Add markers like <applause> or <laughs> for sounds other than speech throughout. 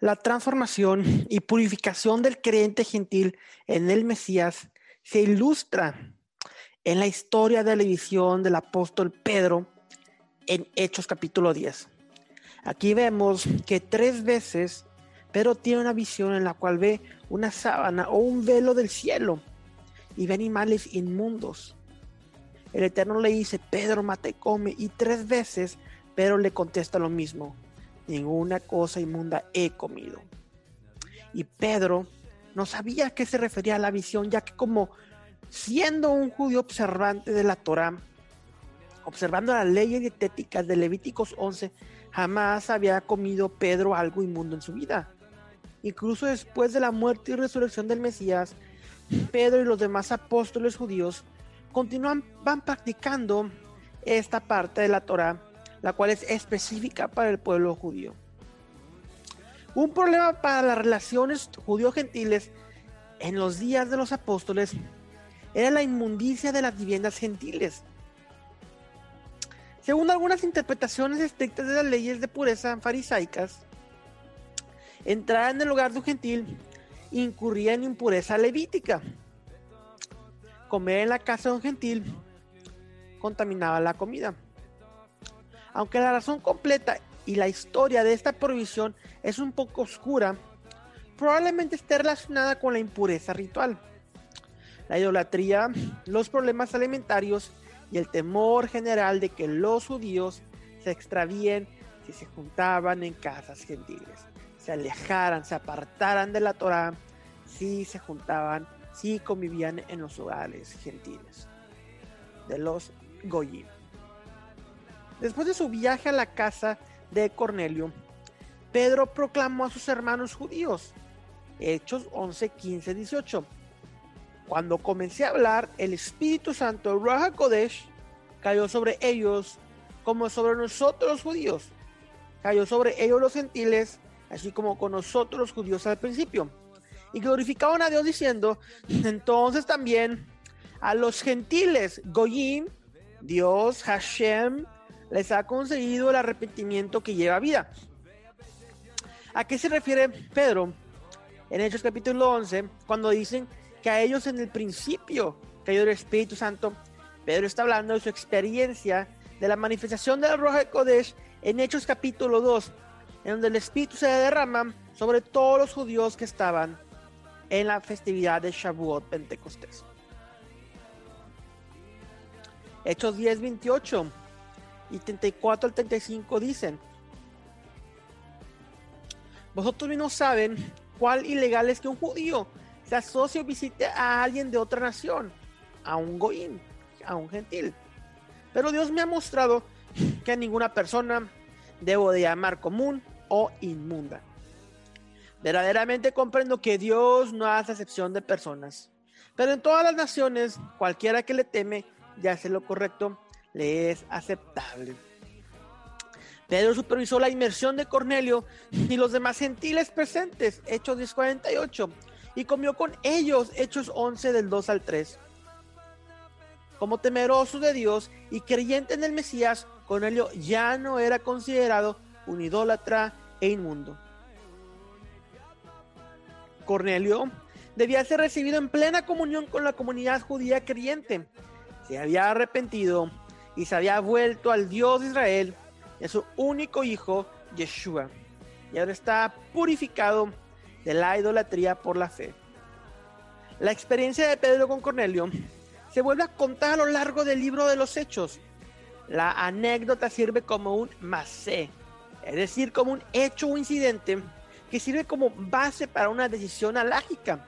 La transformación y purificación del creyente gentil en el Mesías se ilustra en la historia de la visión del apóstol Pedro en Hechos capítulo 10. Aquí vemos que tres veces Pedro tiene una visión en la cual ve una sábana o un velo del cielo y ve animales inmundos. El Eterno le dice, Pedro, mate y come. Y tres veces Pedro le contesta lo mismo ninguna cosa inmunda he comido. Y Pedro no sabía a qué se refería la visión, ya que como siendo un judío observante de la Torá, observando las leyes dietéticas de Levíticos 11, jamás había comido Pedro algo inmundo en su vida. Incluso después de la muerte y resurrección del Mesías, Pedro y los demás apóstoles judíos continúan van practicando esta parte de la Torá la cual es específica para el pueblo judío. Un problema para las relaciones judío-gentiles en los días de los apóstoles era la inmundicia de las viviendas gentiles. Según algunas interpretaciones estrictas de las leyes de pureza farisaicas, entrar en el hogar de un gentil incurría en impureza levítica. Comer en la casa de un gentil contaminaba la comida. Aunque la razón completa y la historia de esta prohibición es un poco oscura, probablemente esté relacionada con la impureza ritual, la idolatría, los problemas alimentarios y el temor general de que los judíos se extravíen si se juntaban en casas gentiles, se alejaran, se apartaran de la Torah, si se juntaban, si convivían en los hogares gentiles de los Goyim. Después de su viaje a la casa de Cornelio, Pedro proclamó a sus hermanos judíos. Hechos 11, 15, 18. Cuando comencé a hablar, el Espíritu Santo, Raja Kodesh, cayó sobre ellos como sobre nosotros los judíos. Cayó sobre ellos los gentiles, así como con nosotros los judíos al principio. Y glorificaban a Dios diciendo, <laughs> entonces también a los gentiles, Goyim, Dios, Hashem, les ha conseguido el arrepentimiento que lleva vida. ¿A qué se refiere Pedro en Hechos capítulo 11 cuando dicen que a ellos en el principio cayó el Espíritu Santo? Pedro está hablando de su experiencia de la manifestación de la Roja de Kodesh en Hechos capítulo 2, en donde el Espíritu se derrama sobre todos los judíos que estaban en la festividad de Shavuot Pentecostés. Hechos 10, 28 y 34 al 35 dicen, vosotros mismos saben cuál ilegal es que un judío se asocie o visite a alguien de otra nación, a un goín, a un gentil. Pero Dios me ha mostrado que a ninguna persona debo de llamar común o inmunda. Verdaderamente comprendo que Dios no hace excepción de personas, pero en todas las naciones, cualquiera que le teme y hace lo correcto, le es aceptable. Pedro supervisó la inmersión de Cornelio y los demás gentiles presentes, Hechos 10:48, y comió con ellos, Hechos 11 del 2 al 3. Como temeroso de Dios y creyente en el Mesías, Cornelio ya no era considerado un idólatra e inmundo. Cornelio debía ser recibido en plena comunión con la comunidad judía creyente. Se había arrepentido y se había vuelto al Dios de Israel a su único hijo, Yeshua. Y ahora está purificado de la idolatría por la fe. La experiencia de Pedro con Cornelio se vuelve a contar a lo largo del libro de los Hechos. La anécdota sirve como un masé, es decir, como un hecho o incidente que sirve como base para una decisión alágica.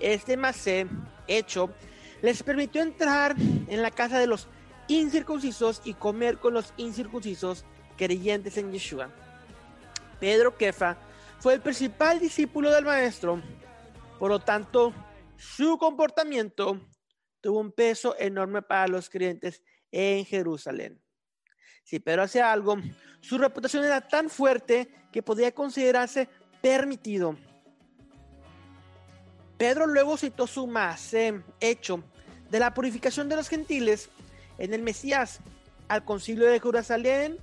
Este masé, hecho, les permitió entrar en la casa de los incircuncisos y comer con los incircuncisos creyentes en Yeshua. Pedro Kefa fue el principal discípulo del maestro, por lo tanto, su comportamiento tuvo un peso enorme para los creyentes en Jerusalén. Si Pedro hacía algo, su reputación era tan fuerte que podía considerarse permitido. Pedro luego citó su más hecho de la purificación de los gentiles en el Mesías, al concilio de Jerusalén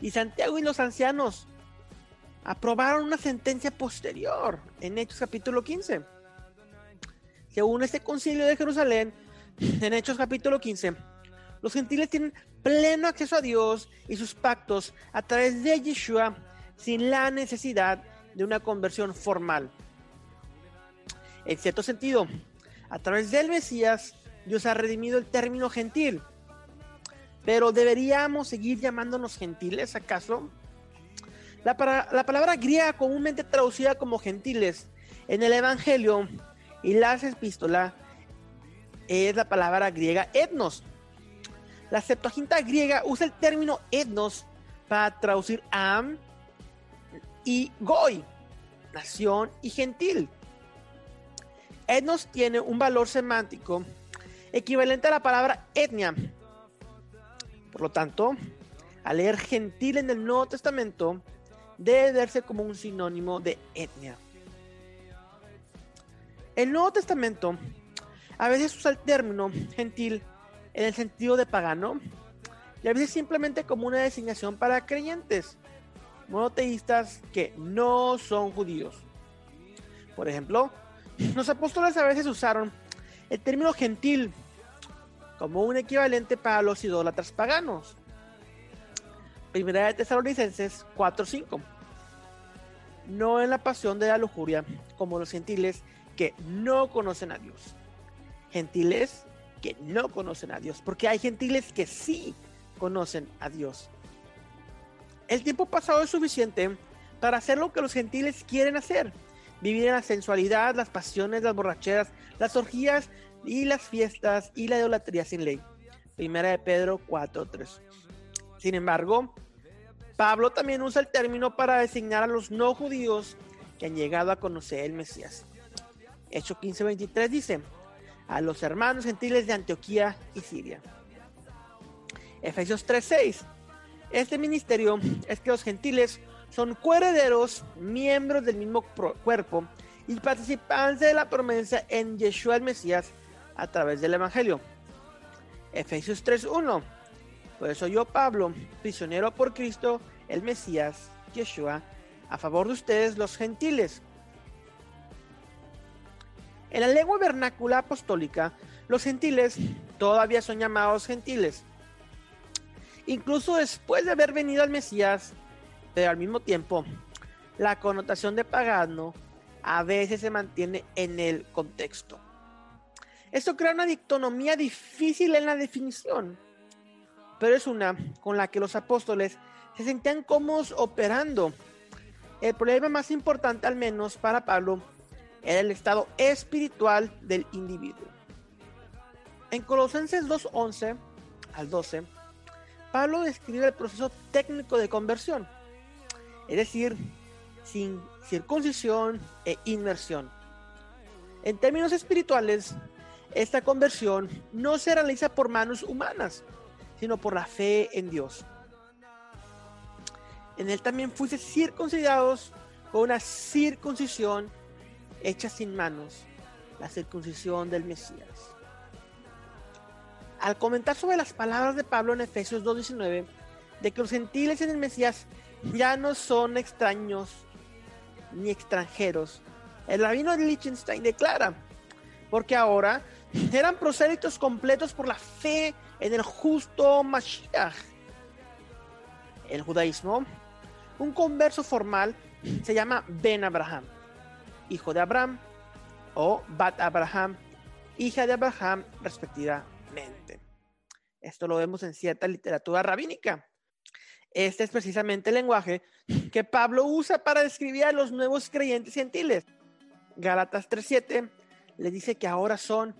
y Santiago y los ancianos. aprobaron una sentencia posterior en Hechos capítulo 15. Según este concilio de Jerusalén, <laughs> en Hechos capítulo 15, los gentiles tienen pleno acceso a Dios y sus pactos a través de Yeshua sin la necesidad de una conversión formal. En cierto sentido, a través del Mesías, Dios ha redimido el término gentil. Pero ¿deberíamos seguir llamándonos gentiles acaso? La, palabra griega comúnmente traducida como gentiles en el Evangelio y las epístolas es la palabra griega etnos. La Septuaginta griega usa el término etnos para traducir am y goy, nación y gentil. Etnos tiene un valor semántico equivalente a la palabra etnia. Por lo tanto, al leer gentil en el Nuevo Testamento, debe verse como un sinónimo de etnia. El Nuevo Testamento a veces usa el término gentil en el sentido de pagano y a veces simplemente como una designación para creyentes monoteístas que no son judíos. Por ejemplo, los apóstoles a veces usaron el término gentil como un equivalente para los idólatras paganos. Primera de Tesalonicenses 4:5. No en la pasión de la lujuria, como los gentiles que no conocen a Dios. Gentiles que no conocen a Dios, porque hay gentiles que sí conocen a Dios. El tiempo pasado es suficiente para hacer lo que los gentiles quieren hacer. Vivir en la sensualidad, las pasiones, las borracheras, las orgías y las fiestas y la idolatría sin ley. Primera de Pedro 4.3. Sin embargo, Pablo también usa el término para designar a los no judíos que han llegado a conocer el Mesías. Hecho 15:23 dice, a los hermanos gentiles de Antioquía y Siria. Efesios 3:6, este ministerio es que los gentiles son coherederos, miembros del mismo cuerpo y participantes de la promesa en Yeshua el Mesías a través del Evangelio. Efesios 3:1. Por eso yo, Pablo, prisionero por Cristo, el Mesías, Yeshua, a favor de ustedes los gentiles. En la lengua vernácula apostólica, los gentiles todavía son llamados gentiles. Incluso después de haber venido al Mesías, pero al mismo tiempo, la connotación de pagano a veces se mantiene en el contexto. Esto crea una dictonomía difícil en la definición, pero es una con la que los apóstoles se sentían cómodos operando. El problema más importante, al menos para Pablo, era el estado espiritual del individuo. En Colosenses 2.11 al 12, Pablo describe el proceso técnico de conversión, es decir, sin circuncisión e inmersión. En términos espirituales, esta conversión no se realiza por manos humanas, sino por la fe en Dios. En él también fuiste circuncidados con una circuncisión hecha sin manos, la circuncisión del Mesías. Al comentar sobre las palabras de Pablo en Efesios 2.19, de que los gentiles en el Mesías ya no son extraños ni extranjeros, el rabino Liechtenstein declara, porque ahora eran prosélitos completos por la fe en el justo Mashiach. El judaísmo, un converso formal, se llama Ben Abraham, hijo de Abraham, o Bat Abraham, hija de Abraham, respectivamente. Esto lo vemos en cierta literatura rabínica. Este es precisamente el lenguaje que Pablo usa para describir a los nuevos creyentes gentiles. Gálatas 3:7 le dice que ahora son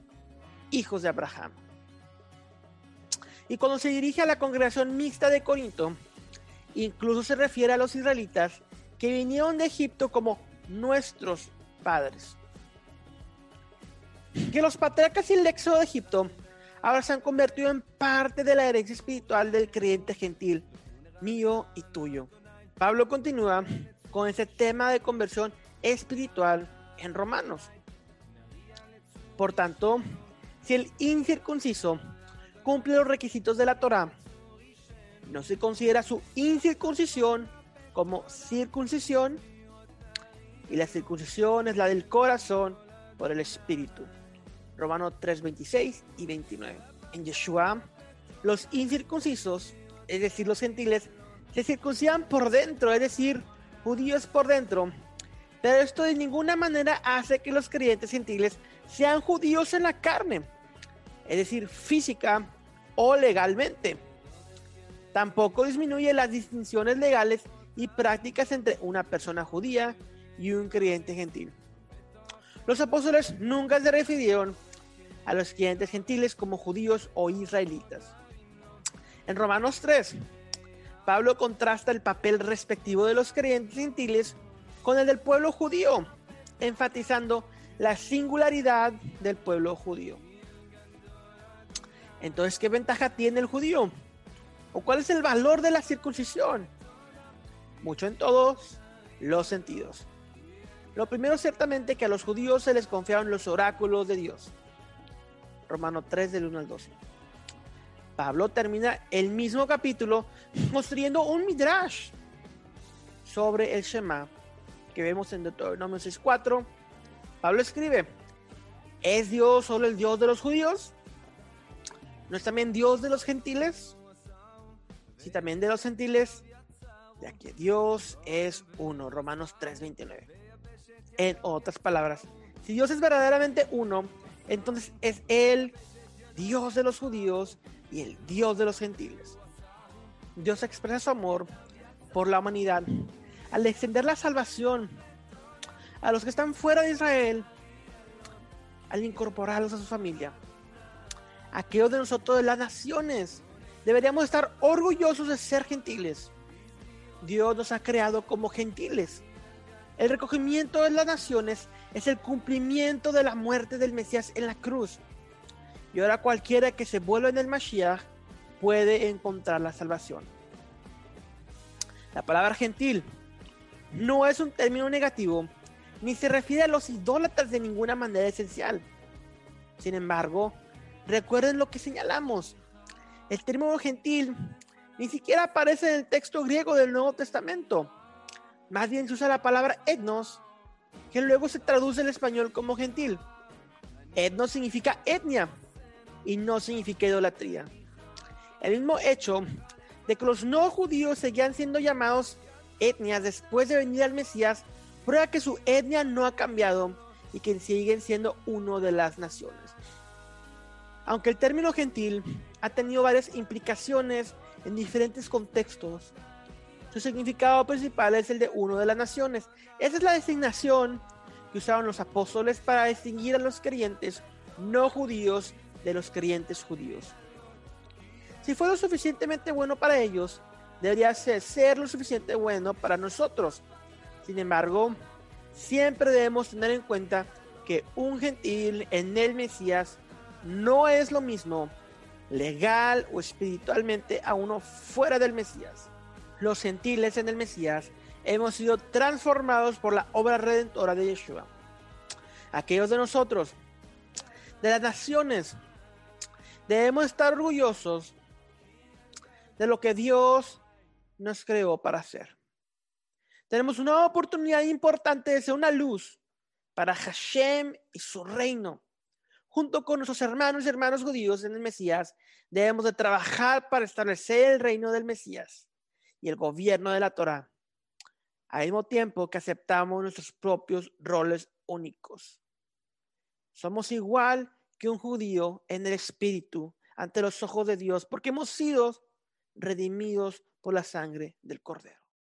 hijos de Abraham. Y cuando se dirige a la congregación mixta de Corinto, incluso se refiere a los israelitas que vinieron de Egipto como nuestros padres. Que los patriarcas y el éxodo de Egipto ahora se han convertido en parte de la herencia espiritual del creyente gentil, mío y tuyo. Pablo continúa con ese tema de conversión espiritual en Romanos. Por tanto, si el incircunciso cumple los requisitos de la Torah, no se considera su incircuncisión como circuncisión y la circuncisión es la del corazón por el espíritu. Romanos 3, 26 y 29. En Yeshua, los incircuncisos, es decir, los gentiles, se circuncidan por dentro, es decir, judíos por dentro. Pero esto de ninguna manera hace que los creyentes gentiles sean judíos en la carne, es decir, física o legalmente. Tampoco disminuye las distinciones legales y prácticas entre una persona judía y un creyente gentil. Los apóstoles nunca se refirieron a los creyentes gentiles como judíos o israelitas. En Romanos 3, Pablo contrasta el papel respectivo de los creyentes gentiles con el del pueblo judío, enfatizando la singularidad del pueblo judío. Entonces, ¿qué ventaja tiene el judío? ¿O cuál es el valor de la circuncisión? Mucho en todos los sentidos. Lo primero ciertamente que a los judíos se les confiaron los oráculos de Dios. Romano 3 del 1 al 12. Pablo termina el mismo capítulo construyendo un midrash sobre el Shema que vemos en Deuteronomio 6.4. Pablo escribe, ¿es Dios solo el Dios de los judíos? ¿No es también Dios de los gentiles? Si también de los gentiles, ya que Dios es uno. Romanos 3:29. En otras palabras, si Dios es verdaderamente uno, entonces es el Dios de los judíos y el Dios de los gentiles. Dios expresa su amor por la humanidad al extender la salvación a los que están fuera de Israel, al incorporarlos a su familia. Aquellos de nosotros las naciones deberíamos estar orgullosos de ser gentiles. Dios nos ha creado como gentiles. El recogimiento de las naciones es el cumplimiento de la muerte del Mesías en la cruz. Y ahora cualquiera que se vuelva en el Mashiach puede encontrar la salvación. La palabra gentil no es un término negativo, ni se refiere a los idólatras de ninguna manera esencial. Sin embargo, recuerden lo que señalamos. El término gentil ni siquiera aparece en el texto griego del Nuevo Testamento. Más bien se usa la palabra etnos, que luego se traduce en español como gentil. Etnos significa etnia y no significa idolatría. El mismo hecho de que los no judíos seguían siendo llamados etnias después de venir al Mesías prueba que su etnia no ha cambiado y que siguen siendo uno de las naciones. Aunque el término gentil ha tenido varias implicaciones en diferentes contextos, su significado principal es el de uno de las naciones. Esa es la designación que usaron los apóstoles para distinguir a los creyentes no judíos de los creyentes judíos. Si fue lo suficientemente bueno para ellos, debería ser lo suficiente bueno para nosotros. Sin embargo, siempre debemos tener en cuenta que un gentil en el Mesías no es lo mismo legal o espiritualmente a uno fuera del Mesías. Los gentiles en el Mesías hemos sido transformados por la obra redentora de Yeshua. Aquellos de nosotros, de las naciones, debemos estar orgullosos de lo que Dios nos creó para hacer. Tenemos una oportunidad importante de ser una luz para Hashem y su reino. Junto con nuestros hermanos y hermanos judíos en el Mesías, debemos de trabajar para establecer el reino del Mesías y el gobierno de la Torah, al mismo tiempo que aceptamos nuestros propios roles únicos. Somos igual que un judío en el espíritu ante los ojos de Dios, porque hemos sido redimidos por la sangre del Cordero.